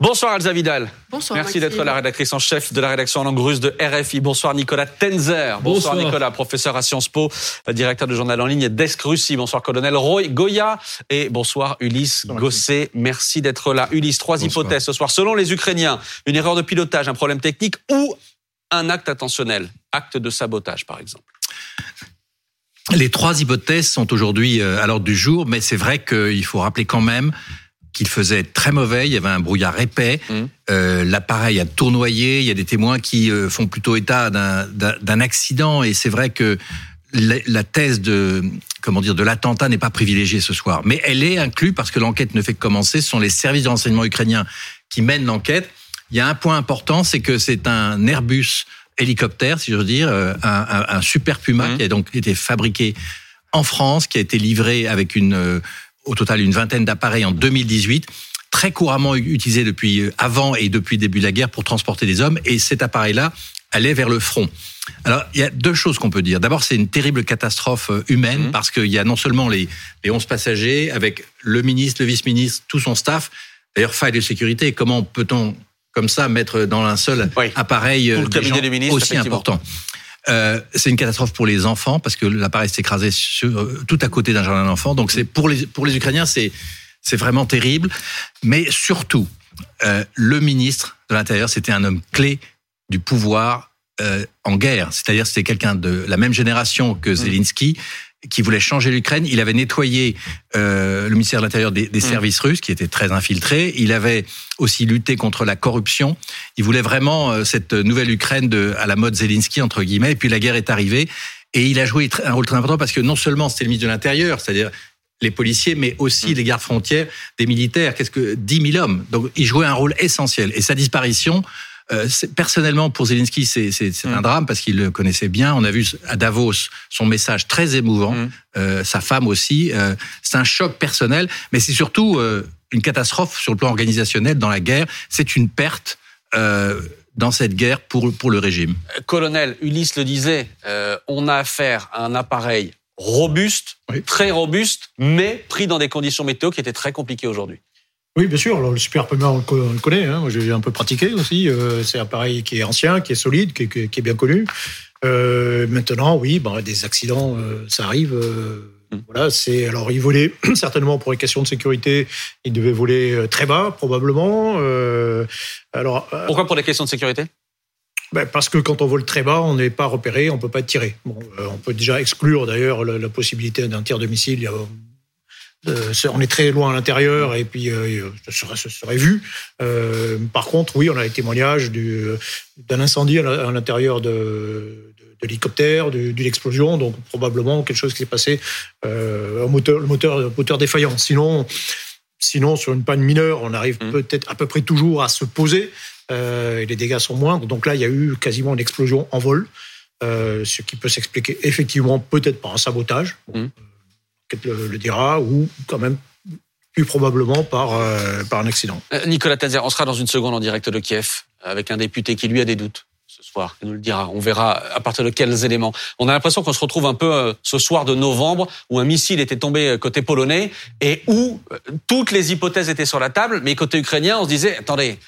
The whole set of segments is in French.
Bonsoir Elsa Vidal. Bonsoir. Merci d'être la rédactrice en chef de la rédaction en langue russe de RFI. Bonsoir Nicolas Tenzer. Bonsoir, Nicolas, professeur à Sciences Po, directeur de journal en ligne Desk Russie. Bonsoir colonel Roy Goya. Et bonsoir Ulysse Gosset. Merci d'être là. Ulysse, trois hypothèses ce soir. Selon les Ukrainiens, une erreur de pilotage, un problème technique ou un acte intentionnel, acte de sabotage par exemple. Les trois hypothèses sont aujourd'hui euh, à l'ordre du jour, mais c'est vrai qu'il faut rappeler quand même qu'il faisait très mauvais, il y avait un brouillard épais, mmh. euh, l'appareil a tournoyé, il y a des témoins qui euh, font plutôt état d'un accident et c'est vrai que la, thèse de comment dire de l'attentat n'est pas privilégiée ce soir, mais elle est inclue parce que l'enquête ne fait que commencer. Ce sont les services de renseignement ukrainiens qui mènent l'enquête. Il y a un point important, c'est que c'est un Airbus hélicoptère, si je veux dire, euh, un, un, Super Puma mmh. qui a donc été fabriqué en France, qui a été livré avec une euh, au total une vingtaine d'appareils en 2018 très couramment utilisé depuis euh, avant et depuis le début de la guerre pour transporter des hommes. Et cet appareil-là allait vers le front. Alors, il y a deux choses qu'on peut dire. D'abord, c'est une terrible catastrophe euh, humaine mmh. parce qu'il y a non seulement les, les 11 passagers avec le ministre, le vice-ministre, tout son staff. D'ailleurs, faille de sécurité. Comment peut-on, comme ça, mettre dans un seul appareil euh, des gens aussi important euh, c'est une catastrophe pour les enfants parce que l'appareil s'est écrasé euh, tout à côté d'un jardin d'enfants. Donc c'est pour les pour les Ukrainiens c'est c'est vraiment terrible. Mais surtout, euh, le ministre de l'Intérieur c'était un homme clé du pouvoir euh, en guerre. C'est-à-dire c'était quelqu'un de la même génération que mmh. Qui voulait changer l'Ukraine. Il avait nettoyé euh, le ministère de l'Intérieur des, des, mm. services russes, qui étaient très infiltrés. Il avait aussi lutté contre la corruption. Il voulait vraiment euh, cette nouvelle Ukraine de, à la mode Zelensky, entre guillemets. Et puis la guerre est arrivée. Et il a joué un rôle très important parce que non seulement c'était le ministre de l'Intérieur, c'est-à-dire les policiers, mais aussi mm. les gardes frontières, des militaires. Qu'est-ce que 10 000 hommes? Donc, il jouait un rôle essentiel. Et sa disparition, euh, personnellement, pour Zelensky, c'est un mm. drame parce qu'il le connaissait bien. On a vu à Davos son message très émouvant, mm. euh, sa femme aussi. Euh, c'est un choc personnel, mais c'est surtout une catastrophe sur le plan organisationnel dans la guerre. C'est une perte dans cette guerre pour, pour le régime. Colonel, Ulysse le disait, on a affaire à un appareil robuste, très robuste, mais pris dans des conditions météo qui étaient très compliquées aujourd'hui. Oui, bien sûr. Alors, le Super Puma, on le connaît. Hein. J'ai un peu pratiqué aussi. Euh, c'est un appareil qui est ancien, qui est solide, qui, est bien connu. Euh, maintenant, oui, ben, des accidents, euh, ça arrive. Mm. Voilà, c'est alors il volait certainement pour les questions de sécurité, il devait voler très bas probablement. alors pourquoi pour les questions de sécurité? Ben parce que quand on vole très bas, on n'est pas repéré, on peut pas tiré. Bon, on peut déjà exclure d'ailleurs la, la possibilité d'un tir de missile. Il y a euh, on est très loin à l'intérieur et puis euh, ça, serait, vu. Euh, par contre, oui, on a les témoignages d'un incendie à l'intérieur de, l'hélicoptère, d'une explosion, donc probablement quelque chose qui s'est passé au moteur, le moteur, moteur défaillant. Sinon, sinon, sur une panne mineure, on arrive mmh. peut-être à peu près toujours à se poser et les dégâts sont moindres. Donc là, il y a eu quasiment une explosion en vol, ce qui peut s'expliquer effectivement peut-être par un sabotage. Mmh le, dira, ou quand même plus probablement par, euh, par un accident. Euh, Nicolas Tazer, on sera dans une seconde en direct de Kiev avec un député qui lui a des doutes ce soir, il nous le dira. On verra à partir de quels éléments. On a l'impression qu'on se retrouve un peu euh, ce soir de novembre où un missile était tombé côté polonais et où toutes les hypothèses étaient sur la table, mais côté ukrainien, on se disait, attendez,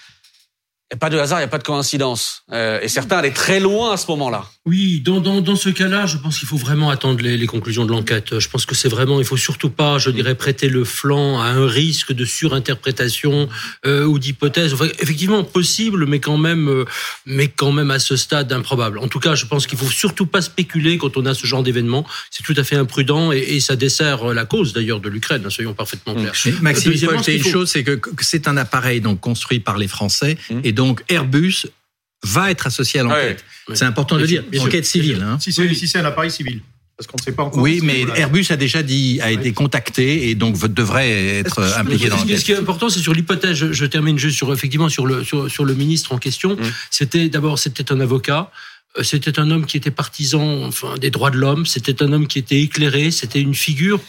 a pas de hasard, il n'y a pas de coïncidence. Euh, et certains allaient très loin à ce moment-là. Oui, dans, dans, dans ce cas-là, je pense qu'il faut vraiment attendre les, les conclusions de l'enquête. Je pense que c'est vraiment, il faut surtout pas, je dirais, prêter le flanc à un risque de surinterprétation euh, ou d'hypothèse. Enfin, effectivement, possible, mais quand même, euh, mais quand même à ce stade improbable. En tout cas, je pense qu'il faut surtout pas spéculer quand on a ce genre d'événement. C'est tout à fait imprudent et, et, ça dessert la cause d'ailleurs de l'Ukraine. Hein, soyons parfaitement clairs. Maxime, il faut ajouter une chose, c'est que c'est un appareil donc construit par les Français mmh. et donc donc Airbus va être associé à l'enquête. C'est important de le dire. Enquête civile. Hein. Si c'est un appareil civil. Parce qu'on ne sait pas encore. Oui, mais Airbus a déjà dit, a été contacté et donc devrait être impliqué dans l'enquête. Ce qui est important, c'est sur l'hypothèse. Je, termine juste sur effectivement sur le sur, le ministre en question. Mm. C'était d'abord c'était un avocat. Euh, c'était un homme qui était partisan enfin, des droits de l'homme. C'était un homme qui était éclairé. C'était une figure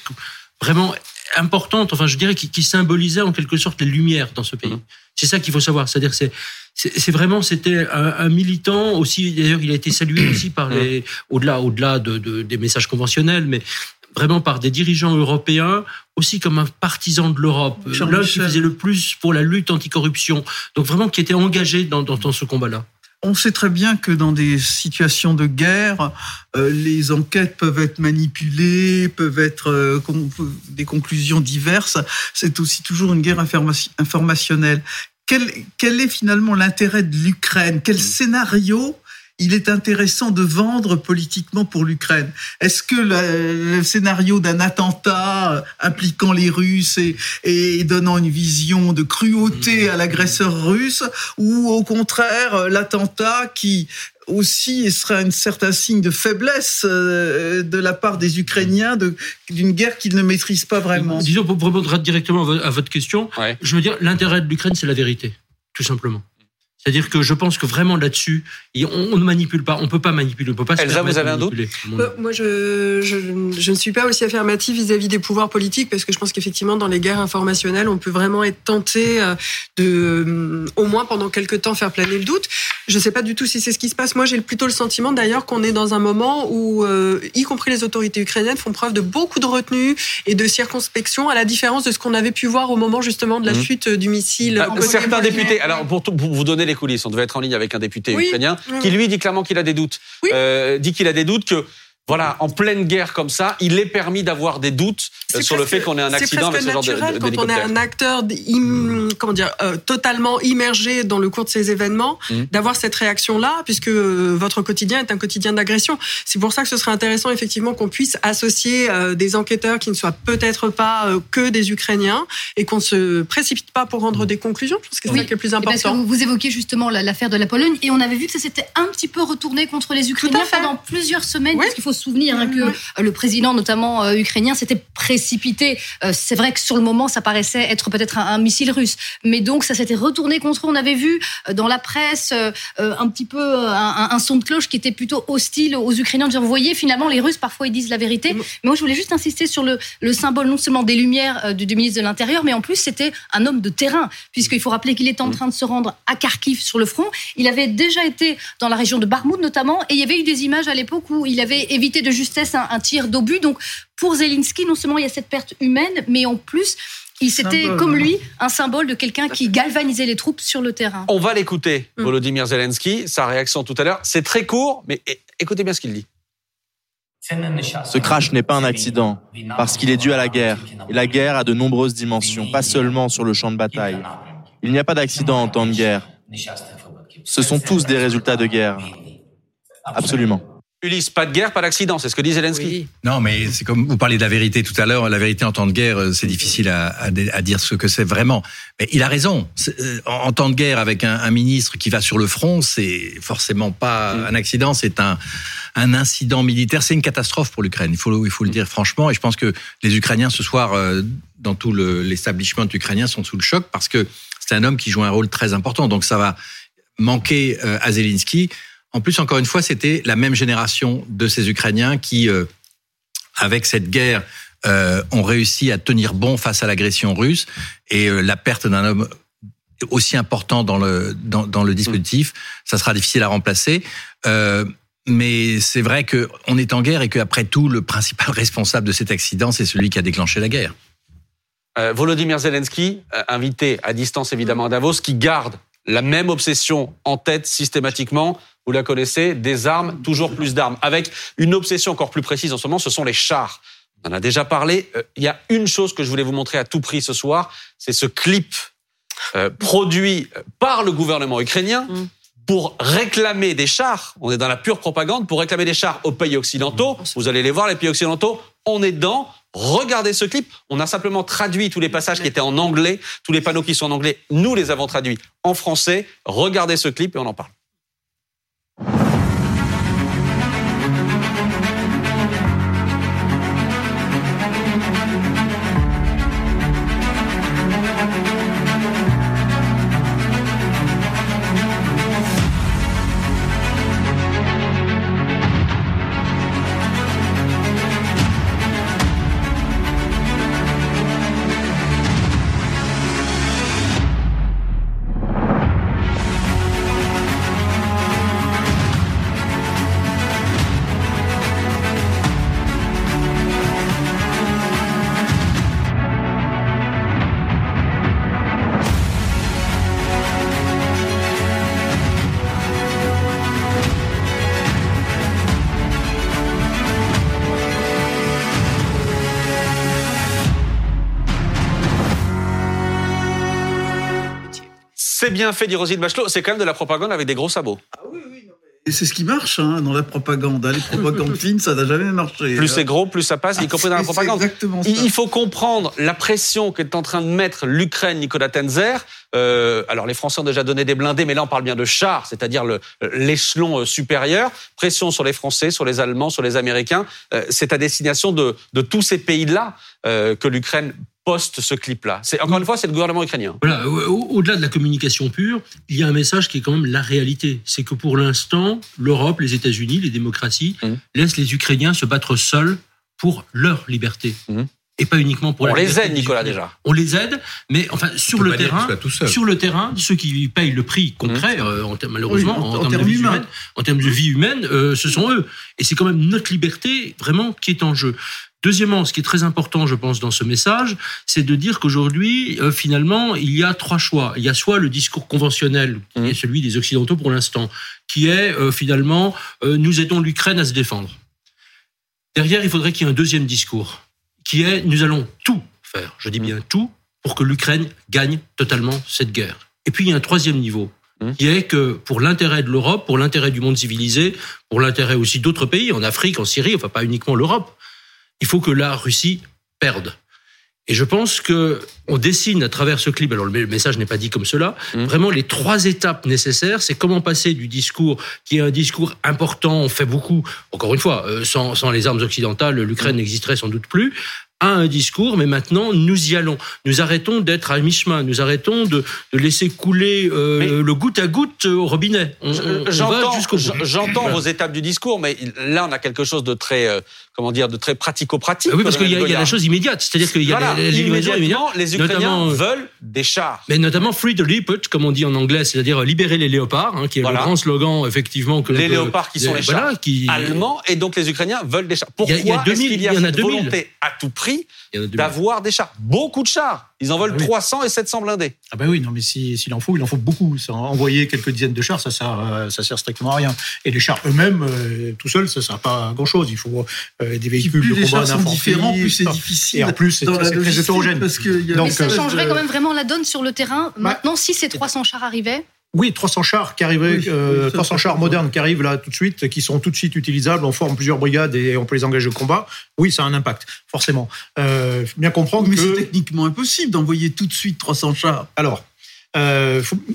vraiment importante. Enfin, je dirais qui, qui symbolisait en quelque sorte les lumières dans ce pays. Mm. C'est ça qu'il faut savoir. C'est-à-dire, c'est c'est vraiment c'était un, militant aussi. D'ailleurs, il a été salué aussi par les au-delà au-delà de, des messages conventionnels, mais vraiment par des dirigeants européens, aussi comme un partisan de l'Europe. L'un qui faisait le plus pour la lutte anticorruption. Donc vraiment qui était engagé dans, dans, ce combat-là. On sait très bien que dans des situations de guerre, euh, les enquêtes peuvent être manipulées, peuvent être euh, des conclusions diverses. C'est aussi toujours une guerre informationnelle. Quel, quel est finalement l'intérêt de l'Ukraine? Quel scénario il est intéressant de vendre politiquement pour l'Ukraine? Est-ce que le, scénario d'un attentat euh, impliquant les Russes et, donnant une vision de cruauté à l'agresseur russe, ou au contraire euh, l'attentat qui aussi serait un certain signe de faiblesse euh, de la part des Ukrainiens d'une guerre qu'ils ne maîtrisent pas vraiment. Disons, pour répondre directement à votre question, je veux dire, l'intérêt de l'Ukraine, c'est la vérité, tout simplement. C'est-à-dire que je pense que vraiment là-dessus, on, ne manipule pas, on peut pas manipuler, on peut pas. Elsa, vous avez un doute euh, Moi, je, je, ne suis pas aussi affirmative vis-à-vis des pouvoirs politiques parce que je pense qu'effectivement, dans les guerres informationnelles, on peut vraiment être tenté euh, de, euh, au moins pendant quelques temps, faire planer le doute. Je ne sais pas du tout si c'est ce qui se passe. Moi, j'ai plutôt le sentiment d'ailleurs qu'on est dans un moment où, y compris les autorités ukrainiennes, font preuve de beaucoup de retenue et de circonspection, à la différence de ce qu'on avait pu voir au moment justement de la mmh. chute du missile. Ah, certains députés, alors pour, pour vous donner les coulisses. On devait être en ligne avec un député ukrainien qui lui dit clairement qu'il a des doutes. Euh, dit qu'il a des doutes que voilà, en pleine guerre comme ça, il est permis d'avoir des doutes euh, sur le fait qu'on ait un accident avec ce genre de, quand on est un acteur comment dire euh, totalement immergé dans le cours de ces événements, mmh. d'avoir cette réaction là, puisque euh, votre quotidien est un quotidien d'agression. C'est pour ça que ce serait intéressant effectivement qu'on puisse associer des enquêteurs qui ne soient peut-être pas que des Ukrainiens et qu'on se précipite pas pour rendre des conclusions. Je pense que c'est ça qui est le plus important. Parce que vous évoquez justement l'affaire de la Pologne et on avait vu que ça s'était un petit peu retourné contre les Ukrainiens pendant plusieurs semaines. Parce qu'il faut se souvenir hein, que euh, le président, notamment euh, ukrainien, s'était précipité. Euh, c'est vrai que sur le moment, ça paraissait être peut-être un, missile russe, mais donc ça s'était retourné contre eux. On avait vu dans la presse un petit peu un, son de cloche qui était plutôt hostile aux Ukrainiens, dire vous voyez, finalement, les Russes parfois ils disent la vérité. Mais moi, je voulais juste insister sur le, le symbole non seulement des Lumières du, ministre de l'Intérieur, mais en plus c'était un homme de terrain, puisqu'il faut rappeler qu'il était en train de se rendre à Kharkiv sur le front. Il avait déjà été dans la région de Barmoud notamment, et il y avait eu des images à l'époque où il avait évité de justesse un, tir d'obus. Donc pour Zelensky, non seulement il y a cette perte humaine, mais en plus, il c'était comme lui un symbole de quelqu'un qui galvanisait les troupes sur le terrain. On va l'écouter, mm. Volodymyr Zelensky, sa réaction tout à l'heure. C'est très court, mais écoutez bien ce qu'il dit. Ce crash n'est pas un accident, parce qu'il est dû à la guerre. Et la guerre a de nombreuses dimensions, pas seulement sur le champ de bataille. Il n'y a pas d'accident en temps de guerre. Ce sont tous des résultats de guerre. Absolument. Ulysse, pas de guerre, pas d'accident, c'est ce que dit Zelensky. Non, mais c'est comme vous parliez de la vérité tout à l'heure. La vérité en temps de guerre, euh, c'est difficile à, à, à, dire ce que c'est vraiment. Mais il a raison. Euh, en temps de guerre, avec un, un ministre qui va sur le front, c'est forcément pas mm. un accident, c'est un, un incident militaire. C'est une catastrophe pour l'Ukraine. Il faut, il faut le dire franchement. Et je pense que les Ukrainiens ce soir, euh, dans tout l'establishment ukrainien, sont sous le choc parce que c'est un homme qui joue un rôle très important. Donc ça va manquer à Zelensky. En plus, encore une fois, c'était la même génération de ces Ukrainiens qui, euh, avec cette guerre, euh, ont réussi à tenir bon face à l'agression russe et euh, la perte d'un homme aussi important dans le dans, le dispositif, ça sera difficile à remplacer. Mais c'est vrai qu'on est en guerre et qu'après tout, le principal responsable de cet accident, c'est celui qui a déclenché la guerre. Volodymyr Zelensky, invité à distance évidemment à Davos, qui garde la même obsession en tête systématiquement vous la connaissez, des armes, toujours plus d'armes, avec une obsession encore plus précise en ce moment, ce sont les chars. On en a déjà parlé. Euh, il y a une chose que je voulais vous montrer à tout prix ce soir, c'est ce clip euh, produit par le gouvernement ukrainien mm. pour réclamer des chars. On est dans la pure propagande pour réclamer des chars aux pays occidentaux. Vous allez les voir, les pays occidentaux. On est dedans. Regardez ce clip. On a simplement traduit tous les passages qui étaient en anglais, tous les panneaux qui sont en anglais. Nous les avons traduits en français. Regardez ce clip et on en parle. you C'est bien fait, dit Rosine Bachelot. C'est quand même de la propagande avec des gros sabots. Ah oui, oui. Et c'est ce qui marche hein, dans la propagande. Hein. Les propagandes fines, ça n'a jamais marché. Plus c'est gros, plus ça passe, y compris dans la propagande. Exactement ça. Il faut comprendre la pression qu'est en train de mettre l'Ukraine, Nicolas Tenzer. Euh, alors les Français ont déjà donné des blindés, mais là on parle bien de chars, c'est-à-dire l'échelon euh, supérieur. Pression sur les Français, sur les Allemands, sur les Américains. Euh, c'est à destination de, de tous ces pays-là euh, que l'Ukraine poste ce clip-là. C'est encore une fois, c'est le gouvernement ukrainien. Voilà, au-delà de la communication pure, il y a un message qui est quand même la réalité. C'est que pour l'instant, l'Europe, les États-Unis, les démocraties Mmh. laissent les Ukrainiens se battre seuls pour leur liberté. Mmh. Et pas uniquement pour On la les aide, Nicolas, déjà. On les aide, mais enfin sur le terrain, tout seul. sur le terrain, ceux qui payent le prix concret, Mmh. euh, en termes- malheureusement, Oui, en- en, en termes de vie humaine, en termes de vie humaine, euh, ce sont eux. Et c'est quand même notre liberté vraiment qui est en jeu. Deuxièmement, ce qui est très important, je pense, dans ce message, c'est de dire qu'aujourd'hui, euh, finalement, il y a trois choix. Il y a soit le discours conventionnel, qui Mhm. est celui des Occidentaux pour l'instant, qui est euh, finalement, euh, nous aidons l'Ukraine à se défendre. Derrière, il faudrait qu'il y ait un deuxième discours, qui est, nous allons tout faire, je dis bien tout, pour que l'Ukraine gagne totalement cette guerre. Et puis, il y a un troisième niveau, Mhm. qui est que pour l'intérêt de l'Europe, pour l'intérêt du monde civilisé, pour l'intérêt aussi d'autres pays, en Afrique, en Syrie, enfin pas uniquement l'Europe, il faut que la Russie perde. Et je pense que on dessine à travers ce clip, alors le message n'est pas dit comme cela, Mhm. vraiment les trois étapes nécessaires, c'est comment passer du discours qui est un discours important, on fait beaucoup, encore une fois, euh, sans, sans les armes occidentales, l'Ukraine n'existerait sans doute plus, à un discours, mais maintenant nous y allons. Nous arrêtons d'être à mi-chemin, nous arrêtons de, de laisser couler euh, le goutte à goutte au robinet. On, on- on va J'entends, jusqu'au bout. j'entends Voilà. vos étapes du discours, mais là on a quelque chose de très, euh, comment dire, de très pratico-pratique. Ah oui, parce qu'il y, a- y la chose immédiate, c'est-à-dire qu'il y a Voilà, la- livraison immédiate. immédiatement, les Ukrainiens euh, veulent des chars. Mais notamment Free the Leopard, comme on dit en anglais, c'est-à-dire libérer les léopards, hein, qui est Voilà. le grand slogan effectivement que Les léopards qui sont les voilà, chars qui, Allemands et donc les Ukrainiens veulent des chars. Pourquoi il y a est-ce 2000, qu'il y a, cette 2000. volonté à tout prix d'avoir des chars? Beaucoup de chars. Ils en veulent Ah oui. 300 et 700 blindés. Ah ben oui, non, mais si- s'il en faut, il en faut beaucoup. Ça, envoyer quelques dizaines de chars, ça sert, euh, ça sert strictement à rien. Et les chars eux-mêmes, euh, tout seuls, ça sert pas à grand-chose. Il faut euh, des véhicules plus de les combat chars sont d'infanterie. différents, plus c'est difficile. Et en plus, c'est très hétérogène. Parce y a Donc, Mais ça euh, changerait euh, quand même vraiment la donne sur le terrain. Maintenant, si ces 300 chars arrivaient, Oui, 300 chars qui arrivaient, Oui, euh, oui, ça, 300 ça, chars modernes qui arrivent là tout de suite, qui sont tout de suite utilisables. On forme plusieurs brigades et on peut les engager au combat. Oui, ça a un impact, forcément. Euh, faut bien comprendre Mais que c'est techniquement impossible d'envoyer tout de suite 300 chars. Alors, euh, faut- euh,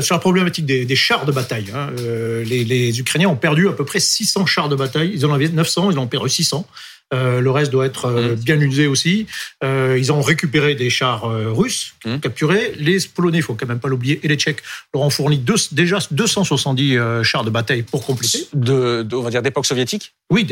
sur la problématique des, des chars de bataille, hein, euh, les, les Ukrainiens ont perdu à peu près 600 chars de bataille. Ils en avaient 900, ils en ont perdu 600. Euh, le reste doit être euh, Mhm. bien usé aussi. Euh, ils ont récupéré des chars euh, russes Mhm. capturés. Les Polonais, il faut quand même pas l'oublier, et les Tchèques leur ont fourni deux- déjà 270 euh, chars de bataille pour compléter. De, de- on va dire d'époque soviétique? Oui,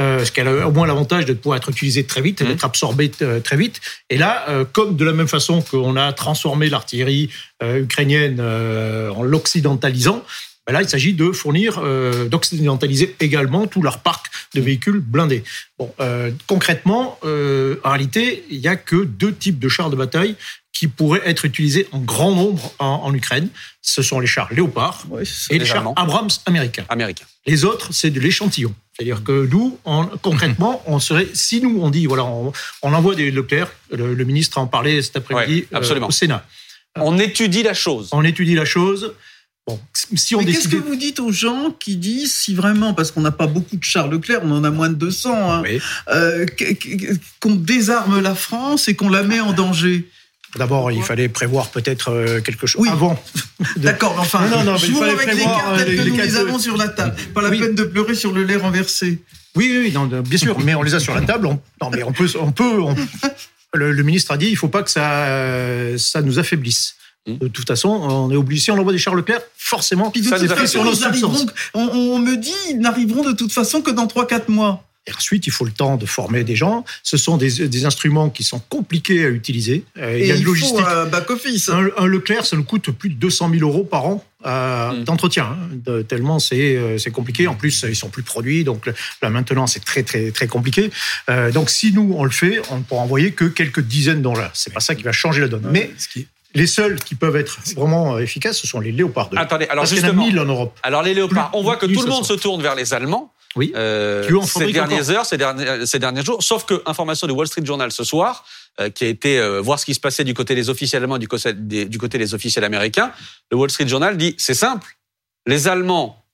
euh, ce qui a au moins l'avantage de pouvoir être utilisé très vite Mhm. d'être absorbé euh, très vite. Et là, euh, comme de la même façon qu'on a transformé l'artillerie euh, ukrainienne euh, en l'occidentalisant, ben là, il s'agit de fournir, euh, d'occidentaliser également tout leur parc de véhicules blindés. Bon, euh, concrètement, euh, en réalité, il n'y a que deux types de chars de bataille qui pourraient être utilisés en grand nombre en, en Ukraine. Ce sont les chars Léopard et les chars. Abrams américains. américains. Les autres, c'est de l'échantillon. C'est-à-dire que nous, en- concrètement, on serait, si nous, on dit, voilà, on, on envoie des Leclerc, le, le ministre en parlait cet après-midi Ouais, au Sénat. On étudie la chose. On étudie la chose. Bon, si on Mais qu'est-ce que vous dites aux gens qui disent si vraiment, parce qu'on n'a pas beaucoup de chars Leclerc, on en a moins de 200, hein, Oui. euh, qu'on désarme la France et qu'on la met en danger D'abord, il fallait prévoir peut-être euh, quelque chose Oui. avant. de- D'accord, mais enfin, Non, non, fallait avec les cartes euh, telles que les- nous les avons sur la table. Pas la Oui. peine de pleurer sur le lait renversé. Oui, oui, oui, non, de- bien sûr, mais on les a sur la table. On, non, mais on peut, on peut. on- le, le ministre a dit, il faut pas que ça, ça nous affaiblisse. Mmh. De toute façon, on est obligé. Si on envoie des Charles Leclerc, forcément, Puis de Ça toute nous façon, arriveront, substances. on, on me dit, ils n'arriveront de toute façon que dans 3-4 mois. Et ensuite, il faut le temps de former des gens. Ce sont des, des instruments qui sont compliqués à utiliser. Euh, il Et y a une logistique. faut un back-office. Un, un Leclerc, ça nous coûte plus de 200 000 euros par an euh, Mm. d'entretien. hein, de- tellement c'est euh, c'est compliqué. En plus, ils sont plus produits, donc le- la maintenance est très très très compliqué. Euh, donc, si nous on le fait, on ne pourra envoyer que quelques dizaines d'engins. C'est pas ça qui va changer la donne. Mais les seuls qui peuvent être vraiment efficaces, ce sont les Léopards 2. Attendez, alors Parce qu'il y en a justement, 1000 en Europe. alors les léopards, Plus- on voit que tout le monde 500. se tourne vers les Allemands. Oui. Euh, en ces dernières encore heures, ces derniers, ces derniers jours. Sauf que information du Wall Street Journal ce soir, euh, qui a été euh, voir ce qui se passait du côté des officiels allemands, du côté des, du côté des officiels américains. Le Wall Street Journal dit c'est simple. Les Allemands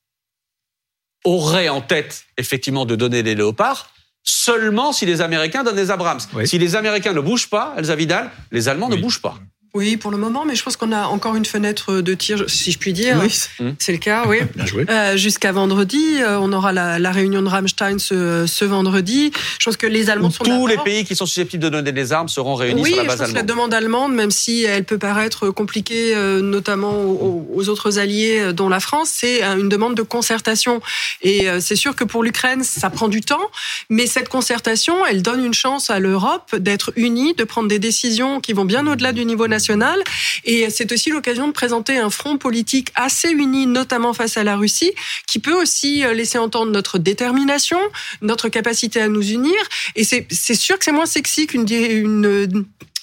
auraient en tête effectivement de donner les léopards seulement si les Américains donnent les Abrams. Oui. Si les Américains ne bougent pas, Elsa Vidal, les Allemands ne bougent pas. Oui, pour le moment, mais je pense qu'on a encore une fenêtre de tir, si je puis dire. Oui. C'est le cas, oui. Bien joué. Euh, Jusqu'à vendredi, euh, on aura la, la réunion de Rammstein ce, ce vendredi. Je pense que les Allemands sont Tous les pays qui sont susceptibles de donner des armes seront réunis Oui, sur la je base pense que la allemande. demande allemande, même si elle peut paraître compliquée, euh, notamment aux, aux autres alliés, dont la France, c'est une demande de concertation. Et c'est sûr que pour l'Ukraine, ça prend du temps, mais cette concertation, elle donne une chance à l'Europe d'être unie, de prendre des décisions qui vont bien au-delà du niveau national. Et c'est aussi l'occasion de présenter un front politique assez uni, notamment face à la Russie, qui peut aussi euh, laisser entendre notre détermination, notre capacité à nous unir. Et c'est sûr que c'est moins sexy qu'une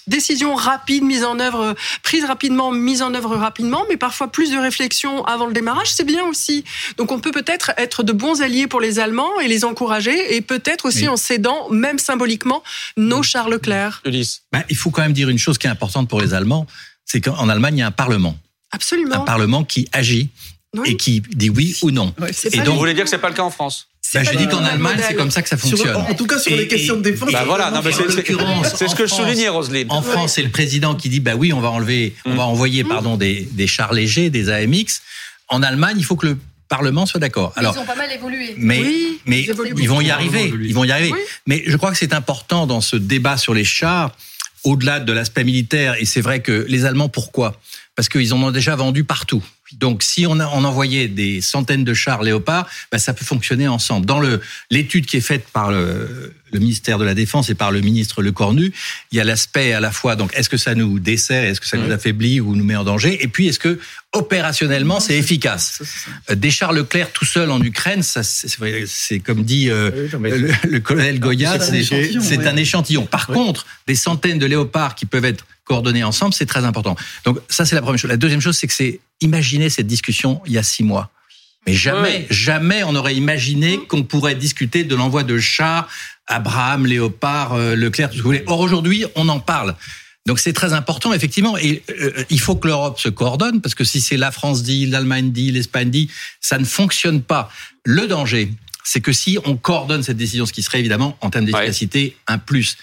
décision rapide, mise en œuvre, prise rapidement, mise en œuvre rapidement, mais parfois plus de réflexion avant le démarrage, c'est bien aussi. Donc on peut peut-être être de bons alliés pour les Allemands et les encourager, et peut-être aussi Oui. en cédant, même symboliquement, nos Charles Leclerc. Ulysse. Ben, il faut quand même dire une chose qui est importante pour les Allemands, c'est qu'en Allemagne, il y a un Parlement. Un Absolument. Parlement qui agit Oui. et qui dit oui ou non. Ouais, Et donc, Vous voulez dire que c'est pas le cas en France? Pas je dis qu'en Allemagne, c'est comme ça que ça Sur- fonctionne. en tout cas, sur Et- les questions de défense. Bah voilà, non, mais en c'est c'est- l'occurrence, c'est ce que je France, soulignais, Roselyne. En France, c'est le président qui dit bah oui, on va enlever, on va envoyer pardon des, des chars légers, des AMX. En Allemagne, il faut que le Parlement soit d'accord. Alors, ils ont pas mal évolué. mais Oui, mais ils vont y arriver, ils vont y arriver. Oui. Mais je crois que c'est important dans ce débat sur les chars, au-delà de l'aspect militaire. Et c'est vrai que les Allemands, pourquoi? Parce qu'ils en ont déjà vendu partout. Donc, si on, a, on envoyait des centaines de chars Léopard, bah, ça peut fonctionner ensemble. Dans l'étude qui est faite par le, le ministère de la Défense et par le ministre Le Cornu, il y a l'aspect à la fois donc est-ce que ça nous dessert, est-ce que ça nous affaiblit ou nous met en danger, et puis est-ce que opérationnellement c'est efficace. Euh, Des chars Leclerc tout seul en Ukraine, c'est comme dit euh, Oui, le, le colonel Goya, c'est un échantillon. Par contre, des centaines de léopards qui peuvent être coordonnés ensemble, c'est très important. Donc ça, c'est la première chose. La deuxième chose, c'est que c'est imaginer cette discussion il y a six mois. Mais jamais, jamais on aurait imaginé qu'on pourrait discuter de l'envoi de chars, Abraham, Léopard, euh, Leclerc, tout ce que vous voulez. Or aujourd'hui, on en parle. Donc c'est très important, effectivement. Et euh, il faut que l'Europe se coordonne, parce que si c'est la France dit, l'Allemagne dit, l'Espagne dit, ça ne fonctionne pas. Le danger, c'est que si on coordonne cette décision, ce qui serait évidemment en termes d'efficacité un plus,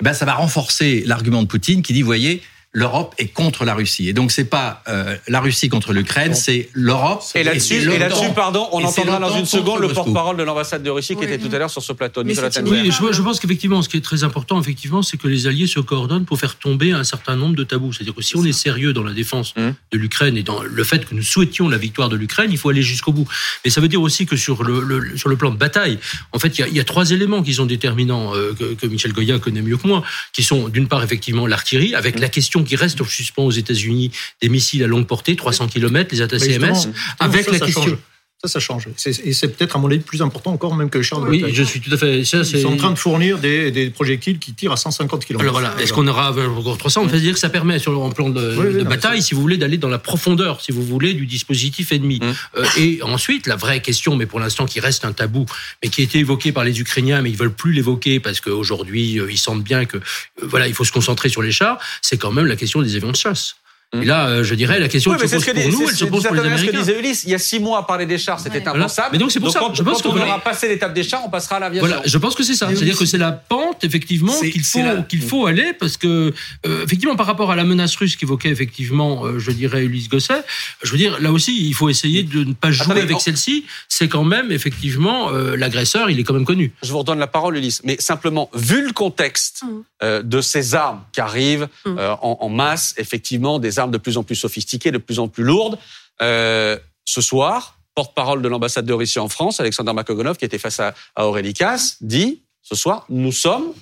eh ben ça va renforcer l'argument de Poutine qui dit, vous voyez, l'Europe est contre la Russie. Et donc c'est pas euh, la Russie contre l'Ukraine, c'est l'Europe. Et là-dessus, et là-dessus, pardon, on entendra dans une seconde le porte-parole de l'ambassade de Russie qui Oui. était tout à l'heure sur ce plateau. Mais Oui, je, je pense qu'effectivement, ce qui est très important, effectivement, c'est que les alliés se coordonnent pour faire tomber un certain nombre de tabous. C'est-à-dire que si on est sérieux dans la défense Hum. de l'Ukraine et dans le fait que nous souhaitions la victoire de l'Ukraine, il faut aller jusqu'au bout. Mais ça veut dire aussi que sur le, le- sur le plan de bataille, en fait, il y y a trois éléments qui sont déterminants euh, que, que Michel Goya connaît mieux que moi, qui sont d'une part effectivement l'artillerie, avec la question qui reste en suspens aux États-Unis des missiles à longue portée, 300 km, les attaques Mais CMS, justement, avec ça, la ça question. change. Ça, ça change. Et c'est peut-être, à mon avis, plus important encore même que les chars de Oui, bataille. je suis tout à fait. Ça, Ils sont en train de fournir des, des projectiles qui tirent à 150 km. Alors voilà, est-ce qu'on aura encore 300 On peut dire que ça permet, sur le plan de, Oui, oui, de non, bataille, si vous voulez, d'aller dans la profondeur, si vous voulez, du dispositif ennemi. Mm. Euh, et ensuite, la vraie question, mais pour l'instant qui reste un tabou, mais qui a été évoqué par les Ukrainiens, mais ils veulent plus l'évoquer parce qu'aujourd'hui, euh, ils sentent bien que, euh, voilà, il faut se concentrer sur les chars, c'est quand même la question des avions de chasse. Mm. Et là, euh, je dirais, la question Oui, mais se pose que pour dit- nous, elle se pose pour les exactement ce que Américains. disait Ulysse. Il y a six mois, parler des chars, c'était Ouais. impensable. Mais donc, c'est pour ça, Quand, je pense quand on que- aura passé l'étape des chars, on passera à l'aviation. Voilà, je pense que c'est ça. C'est-à-dire que c'est la pente, effectivement, qu'il faut, qu'il faut aller, parce que, euh, effectivement, par rapport à la menace russe qu'évoquait, effectivement, euh, je dirais, Ulysse Gosset, je veux dire, là aussi, il faut essayer de ne pas jouer avec on- celle-ci. C'est quand même, effectivement, euh, l'agresseur, il est quand même connu. Je vous redonne la parole, Ulysse. Mais simplement, vu le contexte Mm. euh, de ces armes qui arrivent Mm. euh, en, en masse, effectivement, des armes de plus en plus sophistiquées, de plus en plus lourdes, euh, ce soir, porte-parole de l'ambassade de Russie en France, Alexander Makogonov, qui était face à, à Aurélie Casse, dit ce soir, nous sommes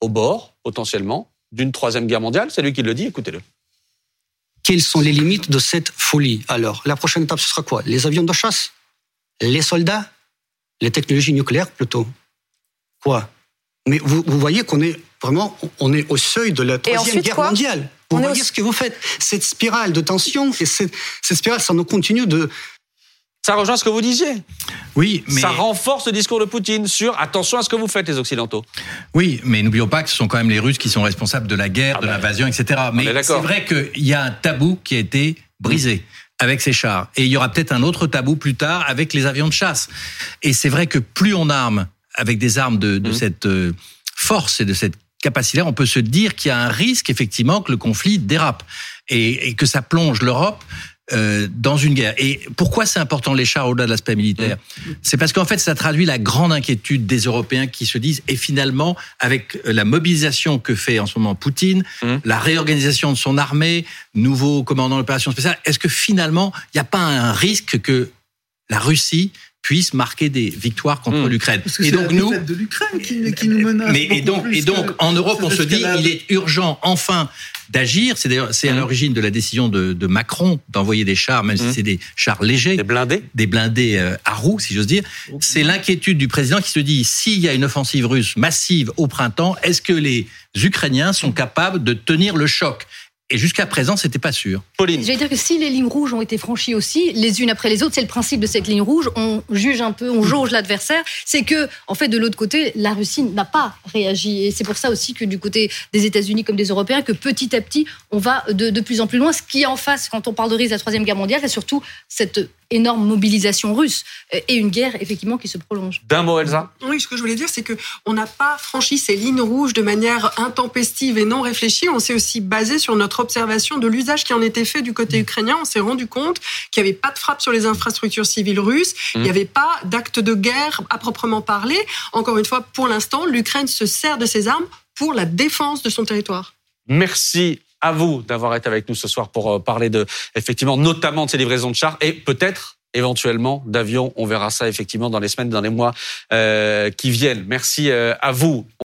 au bord, potentiellement, d'une troisième guerre mondiale. C'est lui qui le dit, écoutez-le. quelles sont les limites de cette folie? Alors, la prochaine étape, ce sera quoi? Les avions de chasse? Les soldats? Les technologies nucléaires, plutôt? Quoi? Mais vous, vous voyez qu'on est vraiment on est au seuil de la troisième ensuite, guerre mondiale. Vous On est voyez au- ce que vous faites Cette spirale de tension, et cette, cette spirale, ça nous continue de... Ça rejoint ce que vous disiez. Oui, mais ça renforce le discours de Poutine sur attention à ce que vous faites, les Occidentaux. Oui, mais n'oublions pas que ce sont quand même les Russes qui sont responsables de la guerre, Ah de ben, l'invasion, etc. est Mais c'est vrai qu'il y a un tabou qui a été brisé. avec ces chars. Et il y aura peut-être un autre tabou plus tard avec les avions de chasse. Et c'est vrai que plus on arme avec des armes de, de Mhm. cette euh, force et de cette capacité, on peut se dire qu'il y a un risque effectivement que le conflit dérape et, et que ça plonge l'Europe euh, dans une guerre. Et pourquoi c'est important les chars au-delà de l'aspect militaire C'est parce qu'en fait, ça traduit la grande inquiétude des Européens qui se disent, et finalement, avec la mobilisation que fait en ce moment Poutine, Mhm. la réorganisation de son armée, nouveau commandant de l'opération spéciale, est-ce que finalement, il n'y a pas un risque que la Russie puisse marquer des victoires contre Mhm. l'Ukraine Parce que Et c'est donc la nous, de l'Ukraine qui, qui nous menace. mais et donc, plus et donc que en Europe, on se dit, il est urgent enfin d'agir. C'est d'ailleurs, c'est à Mhm. l'origine de la décision de, de Macron d'envoyer des chars, même si c'est des chars légers, Des blindés des blindés euh, à roues, si j'ose dire. C'est l'inquiétude du président qui se dit s'il y a une offensive russe massive au printemps, est-ce que les Ukrainiens sont capables de tenir le choc? Et jusqu'à présent, c'était pas sûr. Pauline. J'allais dire que si les lignes rouges ont été franchies aussi, les unes après les autres, c'est le principe de cette ligne rouge. On juge un peu, on jauge l'adversaire. C'est que, en fait, de l'autre côté, la Russie n'a pas réagi. Et c'est pour ça aussi que du côté des États-Unis comme des Européens, que petit à petit, on va de, de plus en plus loin. Ce qui est en face, quand on parle de risque de la Troisième Guerre mondiale, c'est surtout cette énorme mobilisation russe et une guerre, effectivement, qui se prolonge. D'un mot, Elsa Oui, ce que je voulais dire, c'est que on n'a pas franchi ces lignes rouges de manière intempestive et non réfléchie. On s'est aussi basé sur notre observation de l'usage qui en était fait du côté ukrainien. On s'est rendu compte qu'il n'y avait pas de frappe sur les infrastructures civiles russes. Il n'y avait pas d'acte de guerre à proprement parler. Encore une fois, pour l'instant, l'Ukraine se sert de ses armes pour la défense de son territoire. Merci à vous d'avoir été avec nous ce soir pour euh, parler de, effectivement, notamment de ces livraisons de chars et peut-être éventuellement d'avions. On verra ça effectivement dans les semaines, dans les mois euh, qui viennent. Merci euh, à vous.